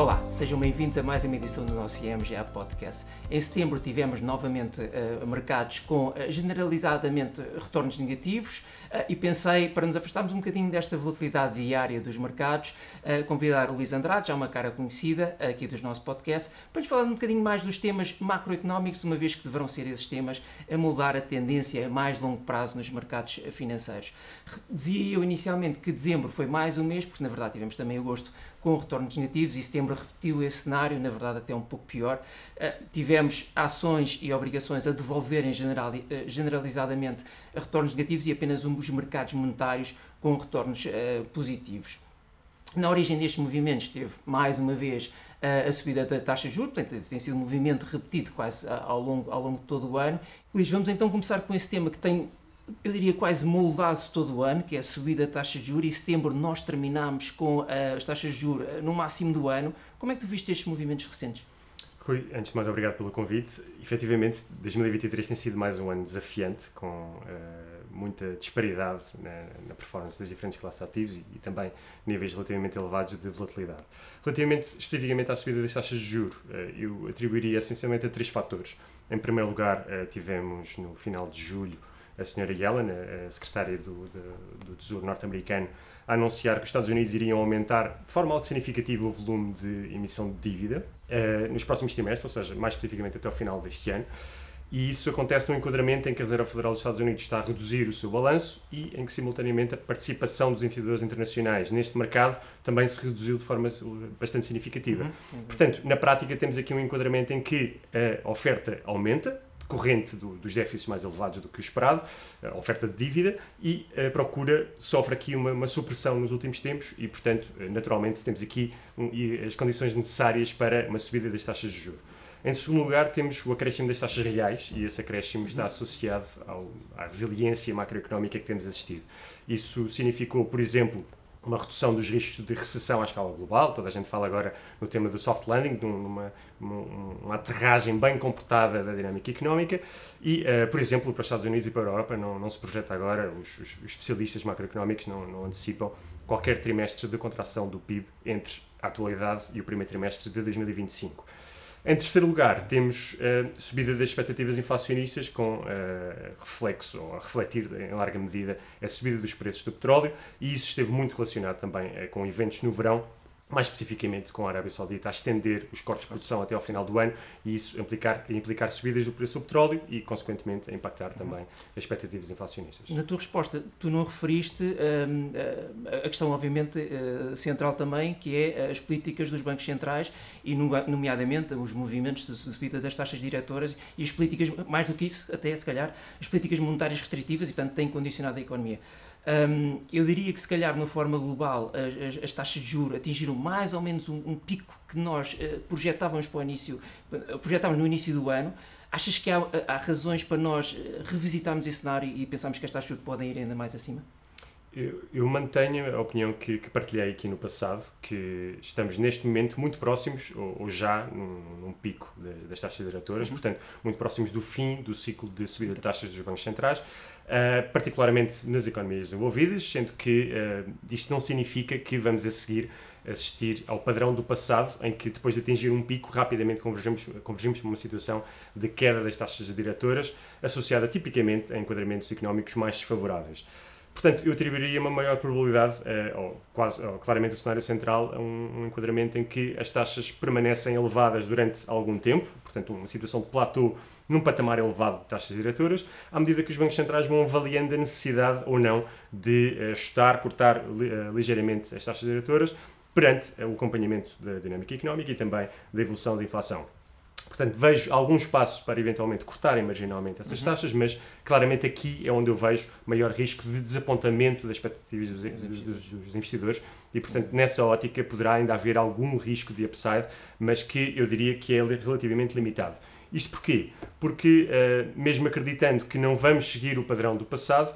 Olá, sejam bem-vindos a mais uma edição do nosso IMGA Podcast. Em setembro tivemos novamente uh, mercados com uh, generalizadamente retornos negativos uh, e pensei, para nos afastarmos um bocadinho desta volatilidade diária dos mercados, convidar o Luís Andrade, já uma cara conhecida aqui dos nossos podcasts, para nos falar um bocadinho mais dos temas macroeconómicos, uma vez que deverão ser esses temas a moldar a tendência a mais longo prazo nos mercados financeiros. Dizia eu inicialmente que dezembro foi mais um mês, porque na verdade tivemos também agosto com retornos negativos e setembro repetiu esse cenário, na verdade até um pouco pior. Uh, tivemos ações e obrigações a devolverem general, uh, generalizadamente retornos negativos e apenas um dos mercados monetários com retornos uh, positivos. Na origem destes movimentos teve, mais uma vez, a subida da taxa de juros, portanto, tem sido um movimento repetido quase ao longo, ao longo de todo o ano. Luís, vamos então começar com esse tema que tem eu diria quase moldado todo o ano, que é a subida da taxa de juros. Em setembro nós terminámos com uh, as taxas de juros uh, no máximo do ano. Como é que tu viste estes movimentos recentes? Rui, antes de mais, obrigado pelo convite. Efetivamente, 2023 tem sido mais um ano desafiante, com uh, muita disparidade na, na, performance das diferentes classes ativos e, e, também níveis relativamente elevados de volatilidade. Relativamente, especificamente à subida das taxas de juros, uh, eu atribuiria essencialmente a três fatores. Em primeiro lugar, uh, tivemos no final de julho a senhora Yellen, a secretária do, do, do Tesouro norte-americano, a anunciar que os Estados Unidos iriam aumentar de forma algo significativa o volume de emissão de dívida uh, nos próximos trimestres, ou seja, mais especificamente até o final deste ano. E isso acontece num enquadramento em que a Reserva Federal dos Estados Unidos está a reduzir o seu balanço e em que, simultaneamente, a participação dos investidores internacionais neste mercado também se reduziu de forma bastante significativa. Uhum. Portanto, na prática, temos aqui um enquadramento em que a oferta aumenta, decorrente do, dos déficits mais elevados do que o esperado, a oferta de dívida, e a procura sofre aqui uma, uma supressão nos últimos tempos e, portanto, naturalmente, temos aqui um, as condições necessárias para uma subida das taxas de juros. Em segundo lugar, temos o acréscimo das taxas reais e esse acréscimo está associado ao, à resiliência macroeconómica que temos assistido. Isso significou, por exemplo, uma redução dos riscos de recessão à escala global. Toda a gente fala agora no tema do soft landing, de uma, uma, aterragem bem comportada da dinâmica económica. E, uh, por exemplo, para os Estados Unidos e para a Europa não, não se projeta agora, os, os especialistas macroeconómicos não, não, antecipam qualquer trimestre de contração do PIB entre a atualidade e o primeiro trimestre de 2025. Em terceiro lugar, temos a uh, subida das expectativas inflacionistas, com uh, reflexo, ou a refletir em larga medida, a subida dos preços do petróleo, e isso esteve muito relacionado também uh, com eventos no verão, mais especificamente com a Arábia Saudita a estender os cortes de produção até ao final do ano e isso implicar, implicar subidas do preço do petróleo e, consequentemente, impactar também as expectativas inflacionistas. Na tua resposta, tu não referiste hum, a questão, obviamente, uh, central também, que é as políticas dos bancos centrais e, nomeadamente, os movimentos de subida das taxas diretoras e as políticas, mais do que isso, até se calhar, as políticas monetárias restritivas e, portanto, têm condicionado a economia. Um, eu diria que se calhar, de uma forma global, as, as, as taxas de juros atingiram mais ou menos um, um pico que nós uh, projetávamos para o início, uh, projetávamos no início do ano. Achas que há, há, razões para nós eh, revisitarmos esse cenário e pensarmos que as taxas de juros podem ir ainda mais acima? Eu, eu mantenho a opinião que, que, partilhei aqui no passado, que estamos neste momento muito próximos, ou, ou já num, num, pico de, das taxas diretoras, uhum. portanto, muito próximos do fim do ciclo de subida de taxas dos bancos centrais. Uh, particularmente nas economias desenvolvidas, sendo que uh, isto não significa que vamos a seguir assistir ao padrão do passado, em que depois de atingir um pico, rapidamente convergimos, convergimos para uma situação de queda das taxas diretoras, associada tipicamente a enquadramentos económicos mais desfavoráveis. Portanto, eu atribuiria uma maior probabilidade, uh, ou quase, ou claramente o cenário central, a um, enquadramento em que as taxas permanecem elevadas durante algum tempo, portanto, uma situação de platô num patamar elevado de taxas diretoras, à medida que os bancos centrais vão avaliando a necessidade ou não de eh, ajustar, cortar uh, ligeiramente as taxas diretoras perante o acompanhamento da dinâmica económica e também da evolução da inflação. Portanto, vejo alguns passos para eventualmente cortarem marginalmente essas uhum. taxas, mas claramente aqui é onde eu vejo maior risco de desapontamento das expectativas dos, dos, dos investidores e, portanto, nessa ótica poderá ainda haver algum risco de upside, mas que eu diria que é relativamente limitado. Isto porquê? Porque, uh, mesmo acreditando que não vamos seguir o padrão do passado,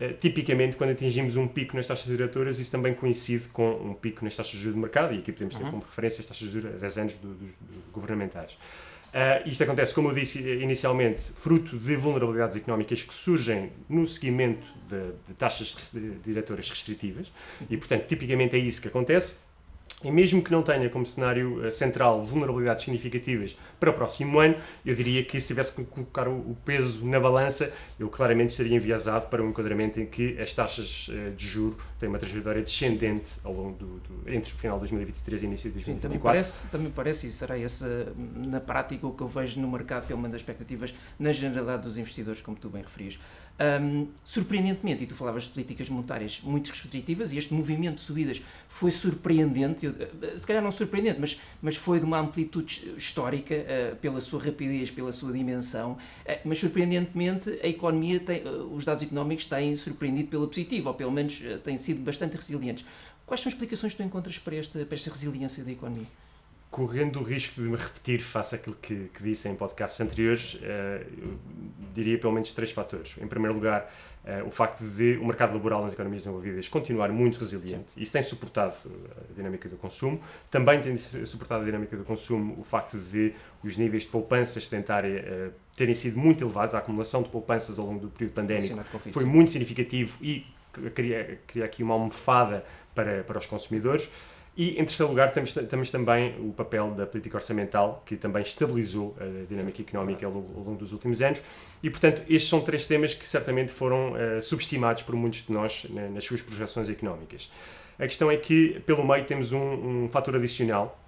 uh, tipicamente, quando atingimos um pico nas taxas diretoras, isso também coincide com um pico nas taxas de juros de mercado, e aqui podemos ter uhum. como referência as taxas de juros a 10 anos do, do, do governamentais. Uh, isto acontece, como eu disse inicialmente, fruto de vulnerabilidades económicas que surgem no seguimento de, de taxas diretoras restritivas e, portanto, tipicamente é isso que acontece. E mesmo que não tenha como cenário central vulnerabilidades significativas para o próximo ano, eu diria que se tivesse que colocar o peso na balança, eu claramente estaria enviesado para um enquadramento em que as taxas de juro têm uma trajetória descendente ao longo do, do entre o final de 2023 e início de 2024. Sim, também parece, também parece, e será esse na prática o que eu vejo no mercado, pelo menos das expectativas na generalidade dos investidores, como tu bem referias. Um, surpreendentemente, e tu falavas de políticas monetárias muito restritivas, e este movimento de subidas foi surpreendente, eu, eh, se calhar não surpreendente, mas, mas foi de uma amplitude histórica uh, pela sua rapidez, pela sua dimensão, uh, mas surpreendentemente a economia, tem, uh, os dados económicos têm surpreendido pela positiva, ou pelo menos têm sido bastante resilientes. Quais são as explicações que tu encontras para esta, para esta resiliência da economia? Correndo o risco de me repetir face àquilo que, que disse em podcasts anteriores, uh, diria pelo menos três fatores. Em primeiro lugar, uh, o facto de o mercado laboral nas economias desenvolvidas continuar muito resiliente. Isso tem suportado a dinâmica do consumo. Também tem suportado a dinâmica do consumo o facto de os níveis de poupança sedentária uh, terem sido muito elevados. A acumulação de poupanças ao longo do período pandémico foi muito significativo e cria, cria aqui uma almofada para, para os consumidores. E, em terceiro lugar, temos, temos também o papel da política orçamental, que também estabilizou a dinâmica económica ao longo, dos últimos anos. E, portanto, estes são três temas que certamente foram uh, subestimados por muitos de nós na, nas suas projeções económicas. A questão é que, pelo meio, temos um, um fator adicional,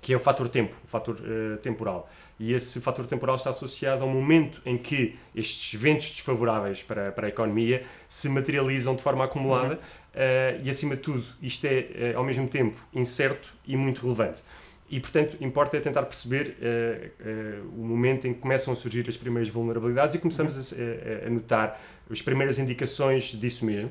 que é o fator tempo, o fator uh, temporal. E esse fator temporal está associado ao momento em que estes eventos desfavoráveis para, para a economia se materializam de forma acumulada. Uhum uh, e acima de tudo isto é uh, ao mesmo tempo incerto e muito relevante. E, portanto, importa é tentar perceber uh, o momento em que começam a surgir as primeiras vulnerabilidades e começamos a, a notar as primeiras indicações disso mesmo.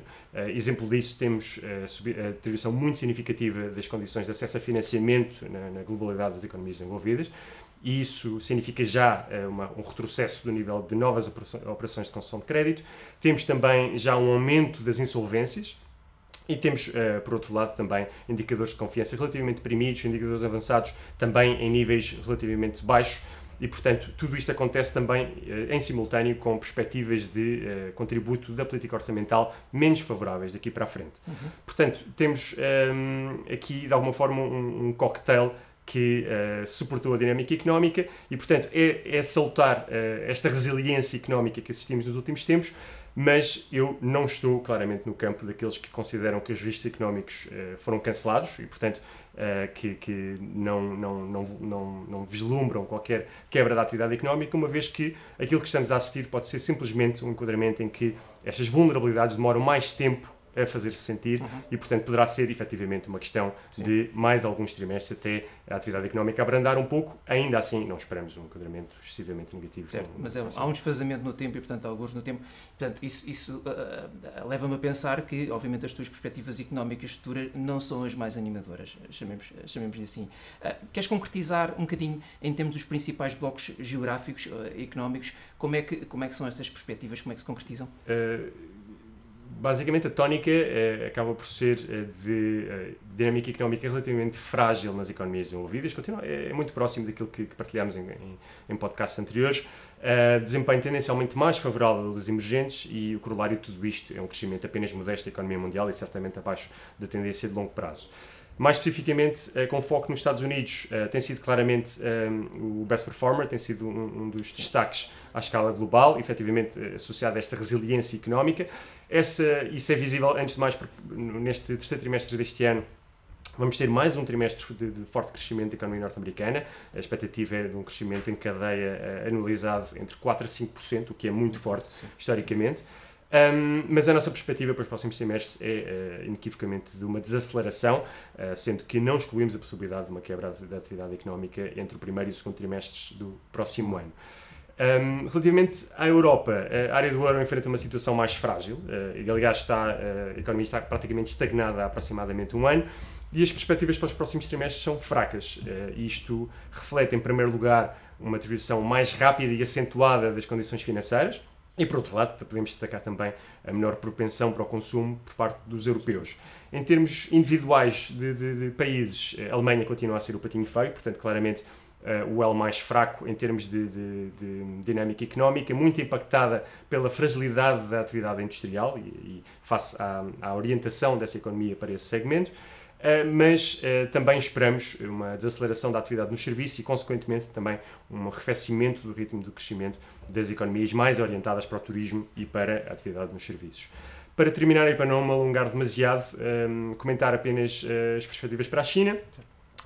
exemplo disso, temos a deterioração muito significativa das condições de acesso a financiamento na, na globalidade das economias envolvidas e isso significa já uma, um retrocesso do nível de novas operações de concessão de crédito. Temos também já um aumento das insolvências, e temos, uh, por outro lado, também indicadores de confiança relativamente deprimidos, indicadores avançados também em níveis relativamente baixos, e, portanto, tudo isto acontece também uh, em simultâneo com perspectivas de uh, contributo da política orçamental menos favoráveis daqui para a frente. Uhum. Portanto, temos um, ehm, aqui, de alguma forma, um, um cocktail que uh, suportou a dinâmica económica e, portanto, é, é salutar esta resiliência económica que assistimos nos últimos tempos, mas eu não estou claramente no campo daqueles que consideram que os vistos económicos uh, foram cancelados e, portanto, uh, que, que não, não, não, não, não vislumbram qualquer quebra da atividade económica, uma vez que aquilo que estamos a assistir pode ser simplesmente um enquadramento em que estas vulnerabilidades demoram mais tempo a fazer-se sentir uhum. e, portanto, poderá ser efetivamente uma questão Sim. de mais alguns trimestres até a atividade económica abrandar um pouco. Ainda assim, não esperamos um enquadramento excessivamente negativo. Certo, mas é, há um desfazamento no tempo e, portanto, alguns no tempo. Portanto, isso, isso uh, uh, leva-me a pensar que, obviamente, as tuas perspectivas económicas futuras não são as mais animadoras, chamemos, chamemos assim. Uh, queres concretizar um bocadinho, em termos dos principais blocos geográficos, económicos, como é, que, como é que são essas perspectivas, como é que se concretizam? Basicamente a tónica eh, acaba por ser eh, de eh, dinâmica económica relativamente frágil nas economias desenvolvidas, continua, é, é muito próximo daquilo que, que partilhámos em, em, em podcasts anteriores, desempenho tendencialmente mais favorável dos emergentes e o corolário de tudo isto é um crescimento apenas modesto da economia mundial e certamente abaixo da tendência de longo prazo. Mais especificamente, com foco nos Estados Unidos, tem sido claramente o best performer, tem sido um, um dos destaques à escala global, efetivamente associado a esta resiliência económica essa, isso é visível, antes de mais, porque neste terceiro trimestre deste ano vamos ter mais um trimestre de, de forte crescimento da economia norte-americana. A expectativa é de um crescimento em cadeia uh, anualizado entre 4% a 5%, o que é muito forte Sim. historicamente. Um, mas a nossa perspectiva para os próximos trimestres é uh, inequivocamente de uma desaceleração, uh, sendo que não excluímos a possibilidade de uma quebra da atividade económica entre o primeiro e o segundo trimestres do próximo ano. Um, relativamente à Europa, a área do euro enfrenta uma situação mais frágil, uh, aliás está, uh, a economia está praticamente estagnada há aproximadamente um ano, e as perspectivas para os próximos trimestres são fracas. Uh, isto reflete, em primeiro lugar, uma deterioração mais rápida e acentuada das condições financeiras, e por outro lado, podemos destacar também a menor propensão para o consumo por parte dos europeus. Em termos individuais de, de, de países, a Alemanha continua a ser o patinho feio, portanto, claramente uh, o elo mais fraco em termos de, de, de, dinâmica económica, muito impactada pela fragilidade da atividade industrial e, e face à, à, orientação dessa economia para esse segmento. Uh, mas uh, também esperamos uma desaceleração da atividade no serviço e, consequentemente, também um arrefecimento do ritmo de crescimento das economias mais orientadas para o turismo e para a atividade nos serviços. Para terminar e para não me alongar demasiado, um, comentar apenas as perspectivas para a China.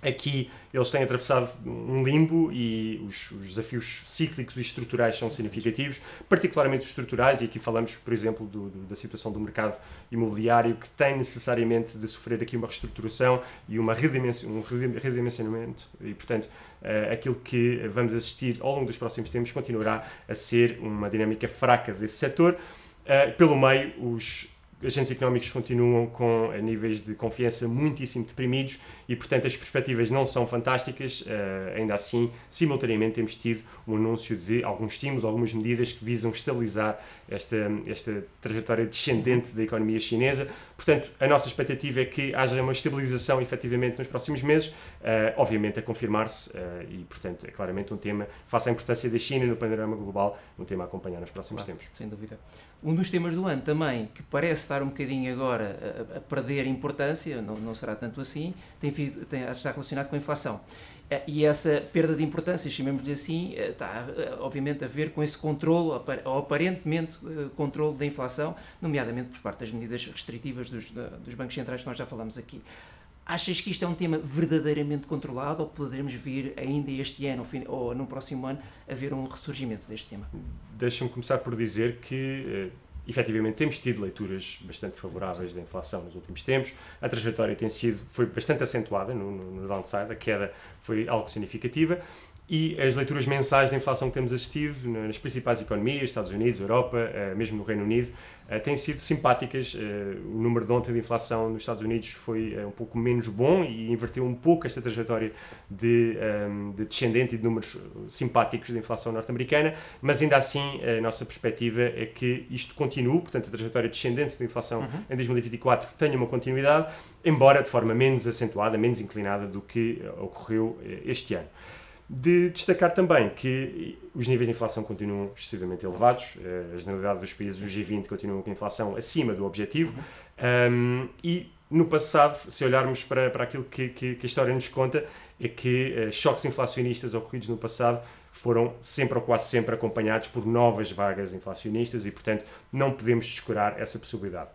Aqui eles têm atravessado um limbo e os, os, desafios cíclicos e estruturais são significativos, particularmente os estruturais, e aqui falamos, por exemplo, do, do, da situação do mercado imobiliário, que tem necessariamente de sofrer aqui uma reestruturação e uma redimension, um redimensionamento, e portanto uh, aquilo que vamos assistir ao longo dos próximos tempos continuará a ser uma dinâmica fraca desse setor. Uh, pelo meio, os agentes económicos continuam com níveis de confiança muitíssimo deprimidos e, portanto, as perspectivas não são fantásticas. Uh, ainda assim, simultaneamente, temos tido um anúncio de alguns estímulos, algumas medidas que visam estabilizar esta, esta trajetória descendente da economia chinesa. Portanto, a nossa expectativa é que haja uma estabilização efetivamente nos próximos meses, uh, obviamente a confirmar-se, uh, e, portanto, é claramente um tema, face à importância da China no panorama global, um tema a acompanhar nos próximos claro, tempos. Sem dúvida. Um dos temas do ano também, que parece estar um bocadinho agora a, a perder importância, não, não será tanto assim, tem, tem, está relacionado com a inflação. Eh, e essa perda de importância, chamemos-lhe assim, eh, está eh, obviamente a ver com esse controle, ou aparentemente controle da inflação, nomeadamente por parte das medidas restritivas dos, dos bancos centrais que nós já falamos aqui. Achas que isto é um tema verdadeiramente controlado ou poderemos vir ainda este ano ou no próximo ano a ver um ressurgimento deste tema? Deixa-me começar por dizer que efetivamente temos tido leituras bastante favoráveis da inflação nos últimos tempos. A trajetória tem sido foi bastante acentuada no, no, no downside, a queda foi algo significativa e as leituras mensais da inflação que temos assistido nas principais economias, Estados Unidos, Europa, eh, mesmo no Reino Unido, eh, têm sido simpáticas. Eh, o número de ontem de inflação nos Estados Unidos foi um pouco menos bom e inverteu um pouco esta trajetória de, de descendente e de números simpáticos da inflação norte-americana, mas ainda assim a nossa perspectiva é que isto continue, portanto a trajetória descendente da inflação uhum. em 2024 tenha uma continuidade, embora de forma menos acentuada, menos inclinada do que ocorreu este ano. De destacar também que os níveis de inflação continuam excessivamente elevados, eh, a generalidade dos países do G20 continuam com inflação acima do objetivo, um, e no passado, se olharmos para, para aquilo que, que, que a história nos conta, é que uh, choques inflacionistas ocorridos no passado foram sempre ou quase sempre acompanhados por novas vagas inflacionistas e, portanto, não podemos descurar essa possibilidade.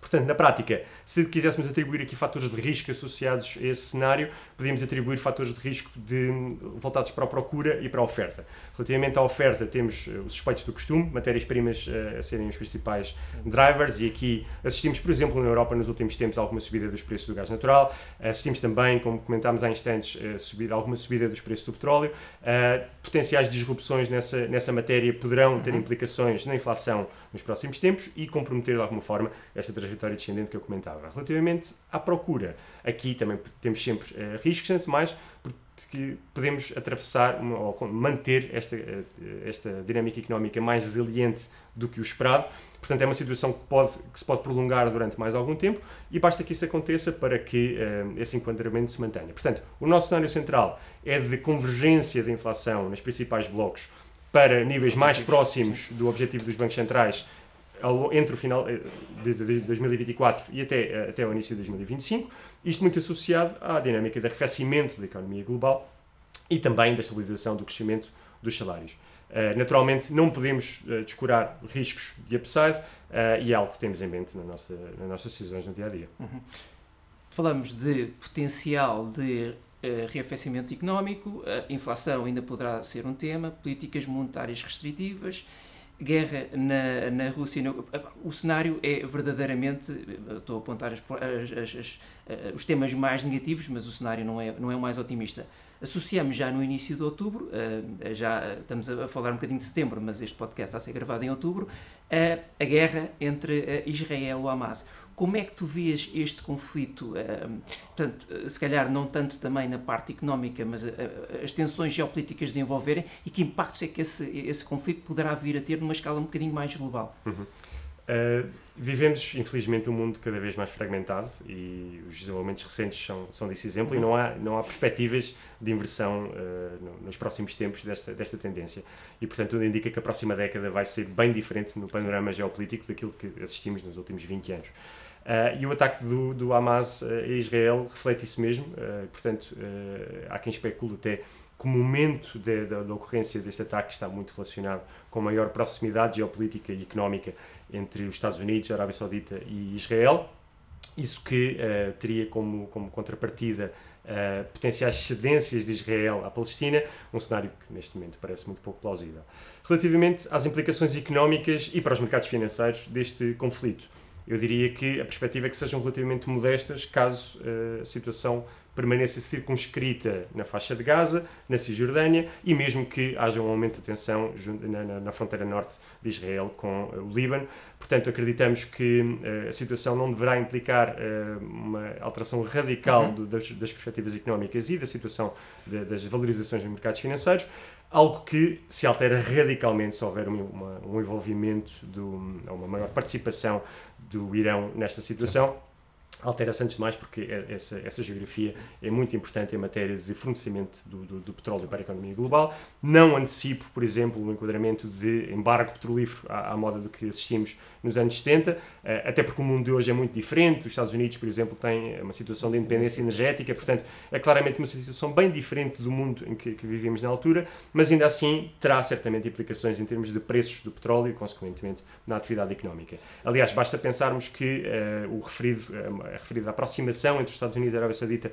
Portanto, na prática, se quiséssemos atribuir aqui fatores de risco associados a esse cenário, podíamos atribuir fatores de risco de, voltados para a procura e para a oferta. Relativamente à oferta, temos eh, os suspeitos do costume, matérias-primas uh, a serem os principais drivers, e aqui assistimos, por exemplo, na Europa nos últimos tempos a alguma subida dos preços do gás natural, assistimos também, como comentámos há instantes, a subida, alguma subida dos preços do petróleo. Potenciais disrupções nessa, nessa matéria poderão ter uhum. implicações na inflação nos próximos tempos e comprometer de alguma forma esta trajetória descendente que eu comentava. Relativamente à procura, aqui também temos sempre uh, riscos, de mais, porque podemos atravessar uma, ou manter esta, uh, esta dinâmica económica mais resiliente do que o esperado. Portanto, é uma situação que, pode, que se pode prolongar durante mais algum tempo e basta que isso aconteça para que uh, esse enquadramento se mantenha. Portanto, o nosso cenário central é de convergência da inflação nos principais blocos para níveis mais próximos do objetivo dos bancos centrais entre o final eh, de 2024 e até, eh, até o início de 2025, isto muito associado à dinâmica de arrefecimento da economia global e também da estabilização do crescimento dos salários. Uh, naturalmente, não podemos descurar riscos de upside e é algo que temos em mente na nossa, nas nossas decisões no dia a dia. Uhum. Falamos de potencial de reafecimento económico, a inflação ainda poderá ser um tema, políticas monetárias restritivas, guerra na, na Rússia. No, o cenário é verdadeiramente. Estou a apontar as, as, as, eh, os temas mais negativos, mas o cenário não é, não é o mais otimista. Associamos já no início de outubro, uh, já estamos a falar um bocadinho de setembro, mas este podcast está a ser gravado em outubro, a guerra entre Israel e Hamas. Como é que tu vês este conflito? Uh, portanto, se calhar não tanto também na parte económica, mas as tensões geopolíticas desenvolverem e que impactos é que esse, esse conflito poderá vir a ter numa escala um bocadinho mais global? Uhum. Uh, vivemos, infelizmente, um mundo cada vez mais fragmentado e os desenvolvimentos recentes são, são desse exemplo e não há, não há perspectivas de inversão uh, nos próximos tempos desta, desta tendência. E, portanto, tudo indica que a próxima década vai ser bem diferente no panorama geopolítico daquilo que assistimos nos últimos 20 anos. Uh, e o ataque do, do Hamas a Israel reflete isso mesmo, portanto, há quem especule até que o momento de, de, da ocorrência deste ataque está muito relacionado com maior proximidade geopolítica e económica entre os Estados Unidos, a Arábia Saudita e Israel. Isso que uh, teria como, como contrapartida uh, potenciais cedências de Israel à Palestina, um cenário que neste momento parece muito pouco plausível. Relativamente às implicações económicas e para os mercados financeiros deste conflito, eu diria que a perspectiva é que sejam relativamente modestas caso uh, a situação permaneça circunscrita na faixa de Gaza, na Cisjordânia e mesmo que haja um aumento de tensão na, fronteira norte de Israel com uh, o Líbano. Portanto, acreditamos que uh, a situação não deverá implicar uma alteração radical uhum. das, perspectivas económicas e da situação das valorizações dos mercados financeiros, algo que se altera radicalmente se houver uma, um envolvimento, do, uma maior participação do Irão nesta situação altera-se antes de mais porque é, essa, essa geografia é muito importante em matéria de fornecimento do, do, do, petróleo para a economia global. Não antecipo, por exemplo, o enquadramento de embargo petrolífero à, à moda do que assistimos nos anos 70, eh, até porque o mundo de hoje é muito diferente. Os Estados Unidos, por exemplo, têm uma situação de independência energética, portanto, é claramente uma situação bem diferente do mundo em que, que vivemos na altura, mas ainda assim terá certamente implicações em termos de preços do petróleo e, consequentemente, na atividade económica. Aliás, basta pensarmos que uh, o referido, uh, referido à aproximação entre os Estados Unidos e a Arábia Saudita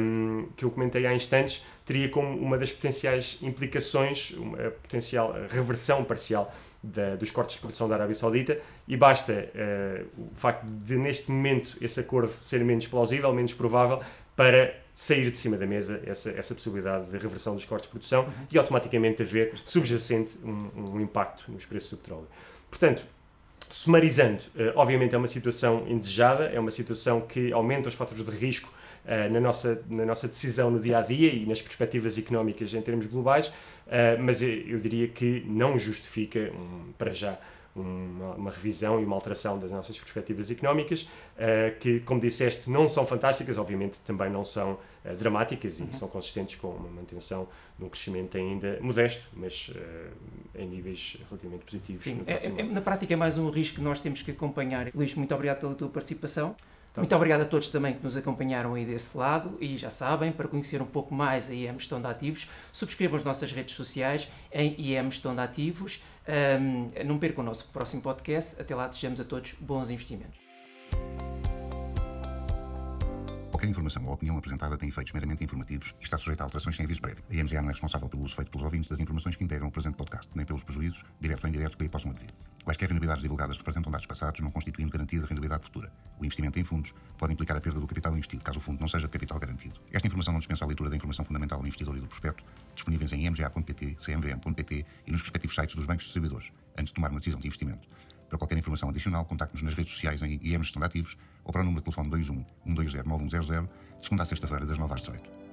um, que eu comentei há instantes, teria como uma das potenciais implicações, uma potencial reversão parcial da, dos cortes de produção da Arábia Saudita e basta uh, o facto de, neste momento, esse acordo ser menos plausível, menos provável, para sair de cima da mesa essa, essa possibilidade de reversão dos cortes de produção uhum. e automaticamente haver subjacente um, um, impacto nos preços do petróleo. Portanto, sumarizando, uh, obviamente é uma situação indesejada, é uma situação que aumenta os fatores de risco uh, na, nossa, na nossa decisão no dia a dia e nas perspectivas económicas em termos globais, Uh, mas eu, diria que não justifica, para já, uma, uma, revisão e uma alteração das nossas perspectivas económicas, uh, que, como disseste, não são fantásticas, obviamente também não são uh, dramáticas uhum. e são consistentes com uma manutenção de um crescimento ainda modesto, mas em níveis relativamente positivos. Sim, é, é, na prática é mais um risco que nós temos que acompanhar. Luís, muito obrigado pela tua participação. Então, Muito obrigado a todos também que nos acompanharam aí desse lado e já sabem, para conhecer um pouco mais a IEM Gestão de Ativos, subscrevam as nossas redes sociais em IEM Gestão de Ativos. Um, não percam o nosso próximo podcast. Até lá, desejamos a todos bons investimentos. Qualquer informação ou opinião apresentada tem efeitos meramente informativos e está sujeita a alterações sem aviso prévio. A IMGA não é responsável pelo uso feito pelos ouvintes das informações que integram o presente podcast, nem pelos prejuízos, diretos ou indiretos, que aí possam advir. Quaisquer rentabilidades divulgadas representam dados passados, não constituindo garantia de rentabilidade futura. O investimento em fundos pode implicar a perda do capital investido, caso o fundo não seja de capital garantido. Esta informação não dispensa a leitura da informação fundamental do investidor e do prospecto, disponíveis em imga.pt, cmvm.pt e nos respectivos sites dos bancos distribuidores, antes de tomar uma decisão de investimento. Para qualquer informação adicional, contacte-nos nas redes sociais em IEM Gestão de Ativos ou para o número de telefone 21 120 9100, de segunda a sexta-feira, das 9 às 18.